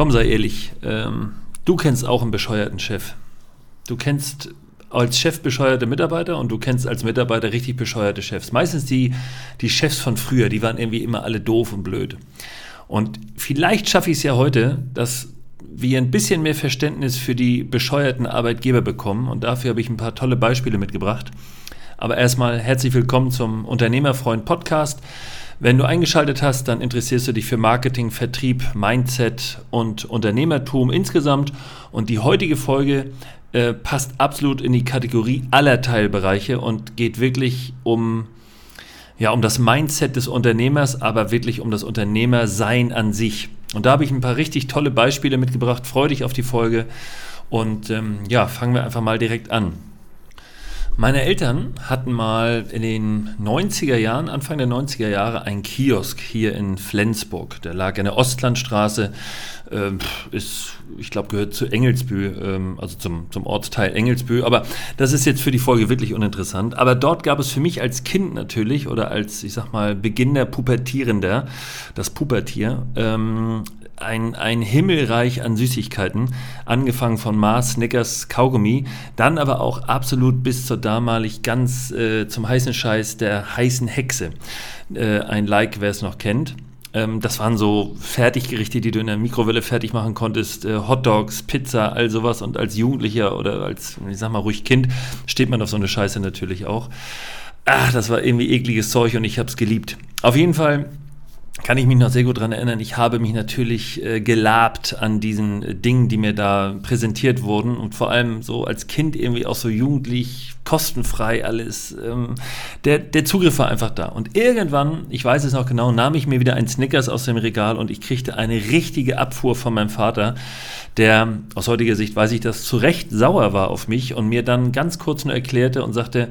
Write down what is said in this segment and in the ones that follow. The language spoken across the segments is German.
Komm, sei ehrlich, ähm, du kennst auch einen bescheuerten Chef. Du kennst als Chef bescheuerte Mitarbeiter und du kennst als Mitarbeiter richtig bescheuerte Chefs. Meistens die, die Chefs von früher, die waren irgendwie immer alle doof und blöd. Und vielleicht schaffe ich es ja heute, dass wir ein bisschen mehr Verständnis für die bescheuerten Arbeitgeber bekommen. Und dafür habe ich ein paar tolle Beispiele mitgebracht. Aber erstmal herzlich willkommen zum Unternehmerfreund Podcast. Wenn du eingeschaltet hast, dann interessierst du dich für Marketing, Vertrieb, Mindset und Unternehmertum insgesamt. Und die heutige Folge äh, passt absolut in die Kategorie aller Teilbereiche und geht wirklich um, ja, um das Mindset des Unternehmers, aber wirklich um das Unternehmersein an sich. Und da habe ich ein paar richtig tolle Beispiele mitgebracht. Freue dich auf die Folge. Und ähm, ja, fangen wir einfach mal direkt an. Meine Eltern hatten mal in den 90er Jahren, Anfang der 90er Jahre, einen Kiosk hier in Flensburg. Der lag in der Ostlandstraße, äh, ist, ich glaube, gehört zu Engelsbü, äh, also zum, zum Ortsteil Engelsbü. Aber das ist jetzt für die Folge wirklich uninteressant. Aber dort gab es für mich als Kind natürlich oder als, ich sag mal, Beginner Pubertierender, das Pubertier, ähm, ein, ein Himmelreich an Süßigkeiten, angefangen von Mars, Snickers, Kaugummi, dann aber auch absolut bis zur damalig ganz äh, zum heißen Scheiß der heißen Hexe. Äh, ein Like, wer es noch kennt. Ähm, das waren so Fertiggerichte, die du in der Mikrowelle fertig machen konntest, äh, Hotdogs, Pizza, all sowas. Und als Jugendlicher oder als, ich sag mal, ruhig Kind steht man auf so eine Scheiße natürlich auch. Ah, das war irgendwie ekliges Zeug und ich habe es geliebt. Auf jeden Fall kann ich mich noch sehr gut daran erinnern. Ich habe mich natürlich äh, gelabt an diesen äh, Dingen, die mir da präsentiert wurden und vor allem so als Kind irgendwie auch so jugendlich kostenfrei alles. Ähm, der, der Zugriff war einfach da. Und irgendwann, ich weiß es noch genau, nahm ich mir wieder ein Snickers aus dem Regal und ich kriegte eine richtige Abfuhr von meinem Vater, der aus heutiger Sicht weiß ich, dass zu Recht sauer war auf mich und mir dann ganz kurz nur erklärte und sagte,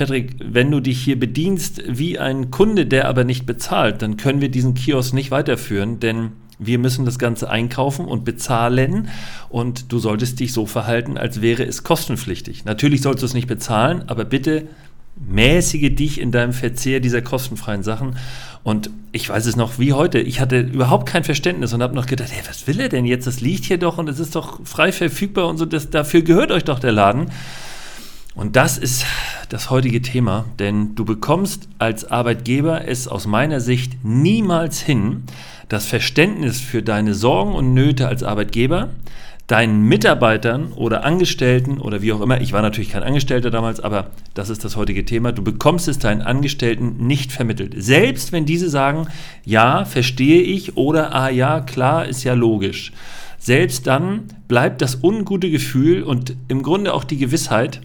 Patrick, wenn du dich hier bedienst wie ein Kunde, der aber nicht bezahlt, dann können wir diesen Kiosk nicht weiterführen, denn wir müssen das Ganze einkaufen und bezahlen und du solltest dich so verhalten, als wäre es kostenpflichtig. Natürlich sollst du es nicht bezahlen, aber bitte mäßige dich in deinem Verzehr dieser kostenfreien Sachen. Und ich weiß es noch wie heute, ich hatte überhaupt kein Verständnis und habe noch gedacht, hey, was will er denn jetzt? Das liegt hier doch und es ist doch frei verfügbar und so, das, dafür gehört euch doch der Laden. Und das ist das heutige Thema, denn du bekommst als Arbeitgeber es aus meiner Sicht niemals hin, das Verständnis für deine Sorgen und Nöte als Arbeitgeber deinen Mitarbeitern oder Angestellten oder wie auch immer, ich war natürlich kein Angestellter damals, aber das ist das heutige Thema, du bekommst es deinen Angestellten nicht vermittelt. Selbst wenn diese sagen, ja, verstehe ich oder ah ja, klar, ist ja logisch. Selbst dann bleibt das ungute Gefühl und im Grunde auch die Gewissheit,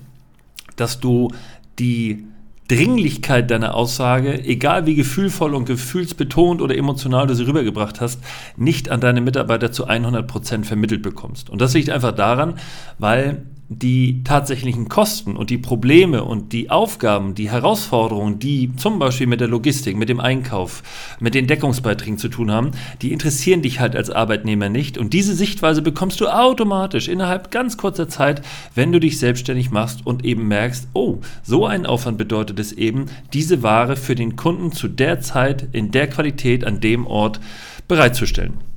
dass du die Dringlichkeit deiner Aussage, egal wie gefühlvoll und gefühlsbetont oder emotional du sie rübergebracht hast, nicht an deine Mitarbeiter zu 100 Prozent vermittelt bekommst. Und das liegt einfach daran, weil die tatsächlichen Kosten und die Probleme und die Aufgaben, die Herausforderungen, die zum Beispiel mit der Logistik, mit dem Einkauf, mit den Deckungsbeiträgen zu tun haben, die interessieren dich halt als Arbeitnehmer nicht. Und diese Sichtweise bekommst du automatisch innerhalb ganz kurzer Zeit, wenn du dich selbstständig machst und eben merkst, oh, so ein Aufwand bedeutet es eben, diese Ware für den Kunden zu der Zeit, in der Qualität, an dem Ort bereitzustellen.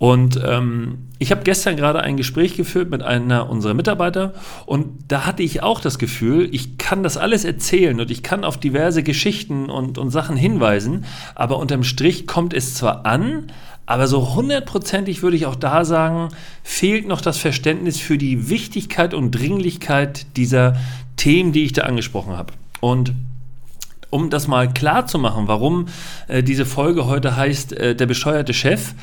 Und ähm, ich habe gestern gerade ein Gespräch geführt mit einer unserer Mitarbeiter und da hatte ich auch das Gefühl, ich kann das alles erzählen und ich kann auf diverse Geschichten und, und Sachen hinweisen, aber unterm Strich kommt es zwar an, aber so hundertprozentig würde ich auch da sagen, fehlt noch das Verständnis für die Wichtigkeit und Dringlichkeit dieser Themen, die ich da angesprochen habe. Und um das mal klar zu machen, warum äh, diese Folge heute heißt, äh, der bescheuerte Chef,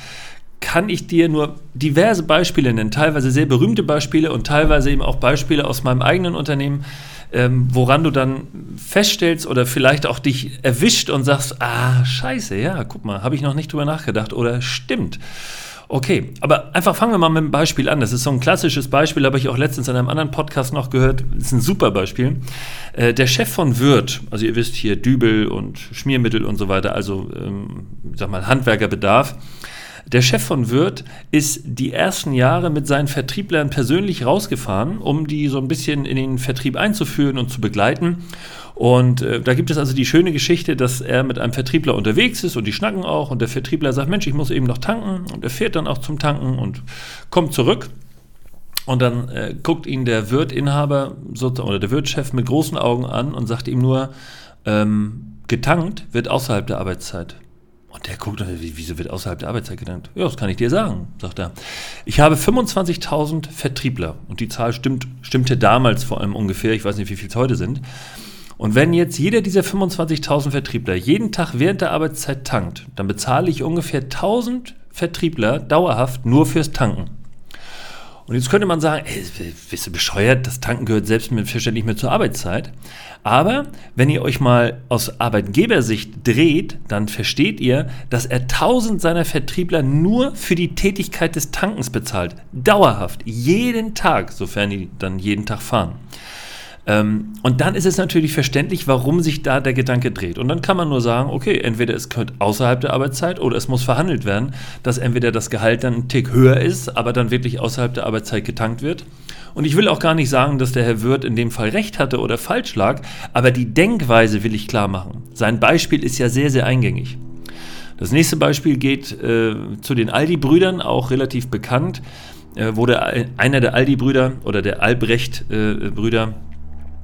kann ich dir nur diverse Beispiele nennen, teilweise sehr berühmte Beispiele und teilweise eben auch Beispiele aus meinem eigenen Unternehmen, ähm, woran du dann feststellst oder vielleicht auch dich erwischt und sagst, ah, scheiße, ja, guck mal, habe ich noch nicht drüber nachgedacht oder stimmt. Okay, aber einfach fangen wir mal mit einem Beispiel an. Das ist so ein klassisches Beispiel, habe ich auch letztens in einem anderen Podcast noch gehört. Das ist ein super Beispiel. Äh, der Chef von Wirt, also ihr wisst hier Dübel und Schmiermittel und so weiter, also ähm, sag mal Handwerkerbedarf, der Chef von Wirth ist die ersten Jahre mit seinen Vertrieblern persönlich rausgefahren, um die so ein bisschen in den Vertrieb einzuführen und zu begleiten. Und äh, da gibt es also die schöne Geschichte, dass er mit einem Vertriebler unterwegs ist und die schnacken auch und der Vertriebler sagt, Mensch, ich muss eben noch tanken und er fährt dann auch zum Tanken und kommt zurück. Und dann äh, guckt ihn der Wirtinhaber oder der Wirtschef mit großen Augen an und sagt ihm nur, ähm, getankt wird außerhalb der Arbeitszeit. Und der guckt, wieso wird außerhalb der Arbeitszeit gedankt? Ja, das kann ich dir sagen, sagt er. Ich habe 25.000 Vertriebler und die Zahl stimmt, stimmte damals vor allem ungefähr, ich weiß nicht, wie viel es heute sind. Und wenn jetzt jeder dieser 25.000 Vertriebler jeden Tag während der Arbeitszeit tankt, dann bezahle ich ungefähr 1000 Vertriebler dauerhaft nur fürs Tanken. Und jetzt könnte man sagen, ey, bist du bescheuert, das Tanken gehört selbstverständlich mehr zur Arbeitszeit. Aber wenn ihr euch mal aus Arbeitgebersicht dreht, dann versteht ihr, dass er 1000 seiner Vertriebler nur für die Tätigkeit des Tankens bezahlt. Dauerhaft, jeden Tag, sofern die dann jeden Tag fahren. Ähm, und dann ist es natürlich verständlich, warum sich da der Gedanke dreht. Und dann kann man nur sagen, okay, entweder es gehört außerhalb der Arbeitszeit oder es muss verhandelt werden, dass entweder das Gehalt dann ein Tick höher ist, aber dann wirklich außerhalb der Arbeitszeit getankt wird. Und ich will auch gar nicht sagen, dass der Herr Wirth in dem Fall recht hatte oder falsch lag, aber die Denkweise will ich klar machen. Sein Beispiel ist ja sehr, sehr eingängig. Das nächste Beispiel geht äh, zu den Aldi-Brüdern, auch relativ bekannt, äh, wo der, einer der Aldi-Brüder oder der Albrecht-Brüder äh,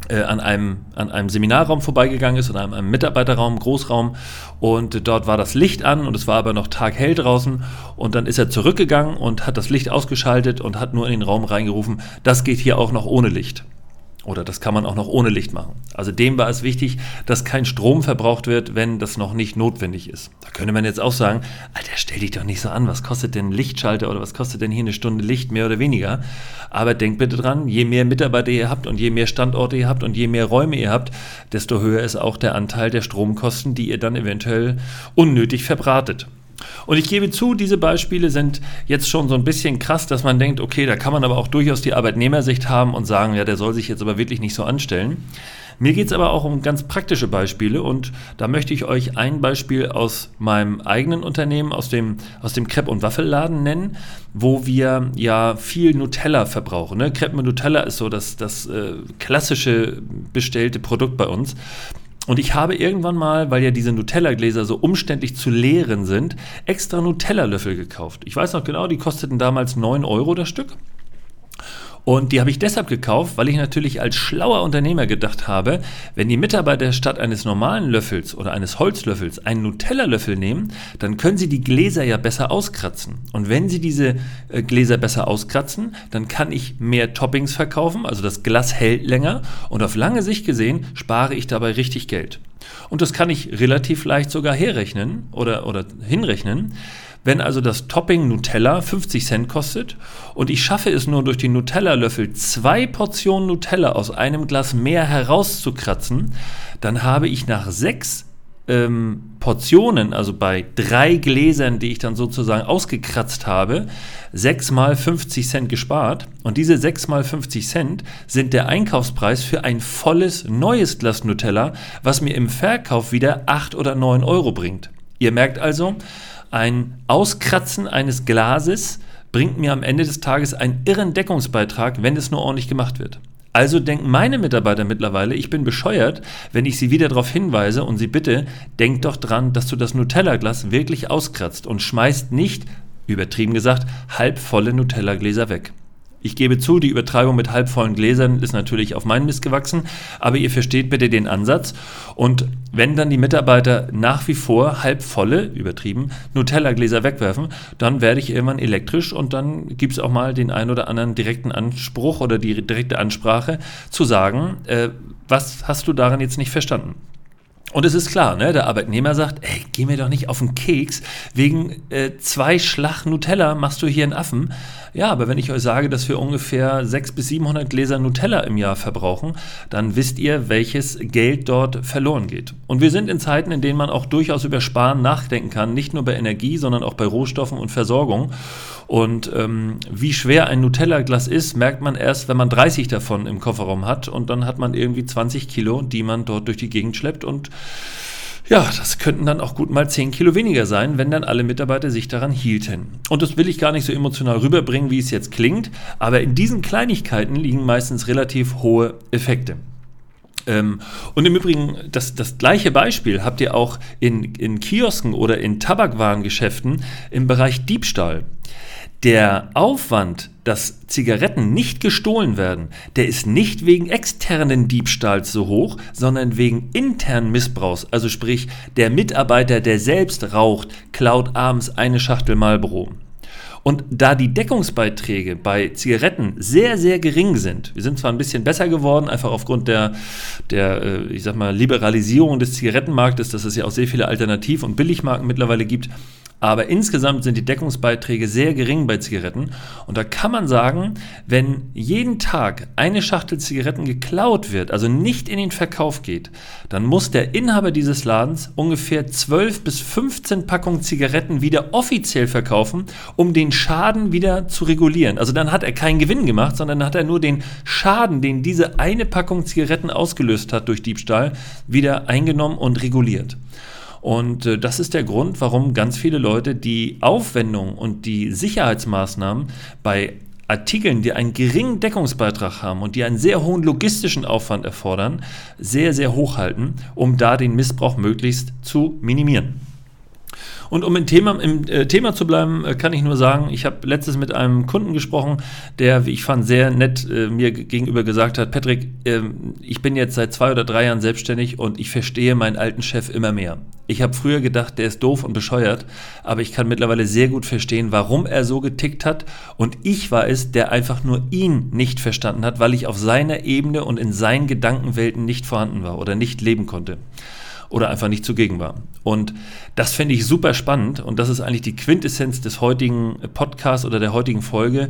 an, einem, an einem Seminarraum vorbeigegangen ist, oder einem, einem Mitarbeiterraum, Großraum. Und dort war das Licht an und es war aber noch taghell draußen. Und dann ist er zurückgegangen und hat das Licht ausgeschaltet und hat nur in den Raum reingerufen, das geht hier auch noch ohne Licht. Oder das kann man auch noch ohne Licht machen. Also dem war es wichtig, dass kein Strom verbraucht wird, wenn das noch nicht notwendig ist. Da könnte man jetzt auch sagen, Alter, stell dich doch nicht so an, was kostet denn ein Lichtschalter oder was kostet denn hier eine Stunde Licht, mehr oder weniger. Aber denkt bitte dran, je mehr Mitarbeiter ihr habt und je mehr Standorte ihr habt und je mehr Räume ihr habt, desto höher ist auch der Anteil der Stromkosten, die ihr dann eventuell unnötig verbratet. Und ich gebe zu, diese Beispiele sind jetzt schon so ein bisschen krass, dass man denkt, okay, da kann man aber auch durchaus die Arbeitnehmersicht haben und sagen, ja, der soll sich jetzt aber wirklich nicht so anstellen. Mir geht es aber auch um ganz praktische Beispiele und da möchte ich euch ein Beispiel aus meinem eigenen Unternehmen, aus dem, aus dem Crepe- und Waffelladen nennen, wo wir ja viel Nutella verbrauchen. Ne? Crepe mit Nutella ist so das, das äh, klassische bestellte Produkt bei uns. Und ich habe irgendwann mal, weil ja diese Nutella-Gläser so umständlich zu leeren sind, extra Nutella-Löffel gekauft. Ich weiß noch genau, die kosteten damals 9 Euro das Stück. Und die habe ich deshalb gekauft, weil ich natürlich als schlauer Unternehmer gedacht habe, wenn die Mitarbeiter statt eines normalen Löffels oder eines Holzlöffels einen Nutella-Löffel nehmen, dann können sie die Gläser ja besser auskratzen. Und wenn sie diese äh, Gläser besser auskratzen, dann kann ich mehr Toppings verkaufen, also das Glas hält länger und auf lange Sicht gesehen spare ich dabei richtig Geld. Und das kann ich relativ leicht sogar herrechnen oder, oder hinrechnen. Wenn also das Topping Nutella 50 Cent kostet und ich schaffe es nur durch den Nutella-Löffel zwei Portionen Nutella aus einem Glas mehr herauszukratzen, dann habe ich nach sechs ähm, Portionen, also bei drei Gläsern, die ich dann sozusagen ausgekratzt habe, 6 mal 50 Cent gespart. Und diese 6 mal 50 Cent sind der Einkaufspreis für ein volles neues Glas Nutella, was mir im Verkauf wieder 8 oder 9 Euro bringt. Ihr merkt also, ein Auskratzen eines Glases bringt mir am Ende des Tages einen irren Deckungsbeitrag, wenn es nur ordentlich gemacht wird. Also denken meine Mitarbeiter mittlerweile, ich bin bescheuert, wenn ich sie wieder darauf hinweise und sie bitte, denk doch dran, dass du das Nutella-Glas wirklich auskratzt und schmeißt nicht, übertrieben gesagt, halbvolle Nutella-Gläser weg. Ich gebe zu, die Übertreibung mit halbvollen Gläsern ist natürlich auf meinen Mist gewachsen, aber ihr versteht bitte den Ansatz. Und wenn dann die Mitarbeiter nach wie vor halbvolle, übertrieben, Nutella-Gläser wegwerfen, dann werde ich irgendwann elektrisch und dann gibt es auch mal den ein oder anderen direkten Anspruch oder die direkte Ansprache zu sagen, äh, was hast du daran jetzt nicht verstanden? Und es ist klar, ne, der Arbeitnehmer sagt, ey, geh mir doch nicht auf den Keks, wegen äh, zwei Schlag Nutella machst du hier einen Affen. Ja, aber wenn ich euch sage, dass wir ungefähr 600 bis 700 Gläser Nutella im Jahr verbrauchen, dann wisst ihr, welches Geld dort verloren geht. Und wir sind in Zeiten, in denen man auch durchaus über Sparen nachdenken kann, nicht nur bei Energie, sondern auch bei Rohstoffen und Versorgung. Und ähm, wie schwer ein Nutella-Glas ist, merkt man erst, wenn man 30 davon im Kofferraum hat und dann hat man irgendwie 20 Kilo, die man dort durch die Gegend schleppt und ja, das könnten dann auch gut mal 10 Kilo weniger sein, wenn dann alle Mitarbeiter sich daran hielten. Und das will ich gar nicht so emotional rüberbringen, wie es jetzt klingt, aber in diesen Kleinigkeiten liegen meistens relativ hohe Effekte. Ähm, und im Übrigen, das, das gleiche Beispiel habt ihr auch in, in Kiosken oder in Tabakwarengeschäften im Bereich Diebstahl. Der Aufwand, dass Zigaretten nicht gestohlen werden, der ist nicht wegen externen Diebstahls so hoch, sondern wegen internen Missbrauchs. Also sprich, der Mitarbeiter, der selbst raucht, klaut abends eine Schachtel Marlboro. Und da die Deckungsbeiträge bei Zigaretten sehr, sehr gering sind, wir sind zwar ein bisschen besser geworden, einfach aufgrund der, der äh, ich sag mal, Liberalisierung des Zigarettenmarktes, dass es ja auch sehr viele Alternativ- und Billigmarken mittlerweile gibt, aber insgesamt sind die Deckungsbeiträge sehr gering bei Zigaretten. Und da kann man sagen, wenn jeden Tag eine Schachtel Zigaretten geklaut wird, also nicht in den Verkauf geht, dann muss der Inhaber dieses Ladens ungefähr 12 bis 15 Packungen Zigaretten wieder offiziell verkaufen, um den Schaden wieder zu regulieren. Also dann hat er keinen Gewinn gemacht, sondern hat er nur den Schaden, den diese eine Packung Zigaretten ausgelöst hat durch Diebstahl, wieder eingenommen und reguliert. Und äh, das ist der Grund, warum ganz viele Leute die Aufwendung und die Sicherheitsmaßnahmen bei Artikeln, die einen geringen Deckungsbeitrag haben und die einen sehr hohen logistischen Aufwand erfordern, sehr, sehr hoch halten, um da den Missbrauch möglichst zu minimieren. Und um im Thema, im äh, Thema zu bleiben, äh, kann ich nur sagen, ich habe letztes mit einem Kunden gesprochen, der, wie ich fand, sehr nett äh, mir gegenüber gesagt hat, Patrick, ähm, ich bin jetzt seit zwei oder drei Jahren selbstständig und ich verstehe meinen alten Chef immer mehr. Ich habe früher gedacht, der ist doof und bescheuert, aber ich kann mittlerweile sehr gut verstehen, warum er so getickt hat. Und ich war es, der einfach nur ihn nicht verstanden hat, weil ich auf seiner Ebene und in seinen Gedankenwelten nicht vorhanden war oder nicht leben konnte oder einfach nicht zugegen war. Und das finde ich super spannend und das ist eigentlich die Quintessenz des heutigen Podcasts oder der heutigen Folge.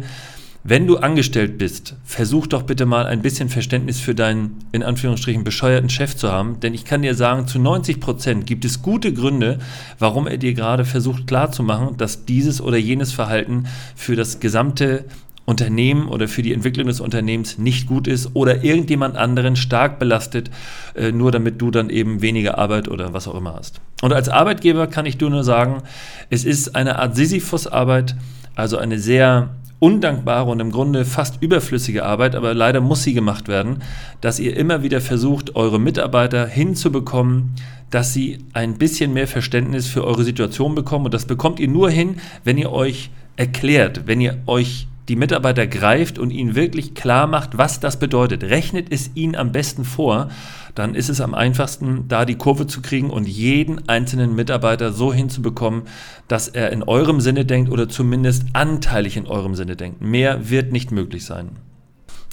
Wenn du angestellt bist, versuch doch bitte mal ein bisschen Verständnis für deinen, in Anführungsstrichen, bescheuerten Chef zu haben. Denn ich kann dir sagen, zu 90 Prozent gibt es gute Gründe, warum er dir gerade versucht klarzumachen, dass dieses oder jenes Verhalten für das gesamte Unternehmen oder für die Entwicklung des Unternehmens nicht gut ist oder irgendjemand anderen stark belastet, äh, nur damit du dann eben weniger Arbeit oder was auch immer hast. Und als Arbeitgeber kann ich dir nur sagen, es ist eine Art Sisyphus-Arbeit, also eine sehr undankbare und im Grunde fast überflüssige Arbeit, aber leider muss sie gemacht werden, dass ihr immer wieder versucht, eure Mitarbeiter hinzubekommen, dass sie ein bisschen mehr Verständnis für eure Situation bekommen. Und das bekommt ihr nur hin, wenn ihr euch erklärt, wenn ihr euch die Mitarbeiter greift und ihnen wirklich klar macht, was das bedeutet. Rechnet es ihnen am besten vor, dann ist es am einfachsten, da die Kurve zu kriegen und jeden einzelnen Mitarbeiter so hinzubekommen, dass er in eurem Sinne denkt oder zumindest anteilig in eurem Sinne denkt. Mehr wird nicht möglich sein.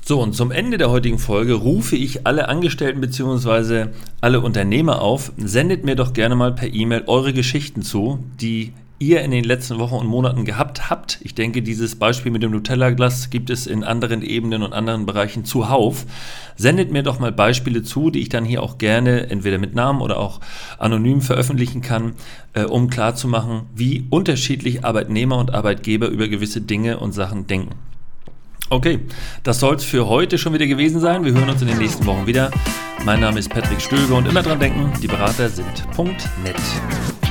So, und zum Ende der heutigen Folge rufe ich alle Angestellten bzw. alle Unternehmer auf, sendet mir doch gerne mal per E-Mail eure Geschichten zu, die ihr in den letzten Wochen und Monaten gehabt habt. Ich denke, dieses Beispiel mit dem Nutella-Glas gibt es in anderen Ebenen und anderen Bereichen zuhauf. Sendet mir doch mal Beispiele zu, die ich dann hier auch gerne entweder mit Namen oder auch anonym veröffentlichen kann, äh, um klarzumachen, wie unterschiedlich Arbeitnehmer und Arbeitgeber über gewisse Dinge und Sachen denken. Okay, das soll es für heute schon wieder gewesen sein. Wir hören uns in den nächsten Wochen wieder. Mein Name ist Patrick Stöbe und immer dran denken, die Berater sind .net.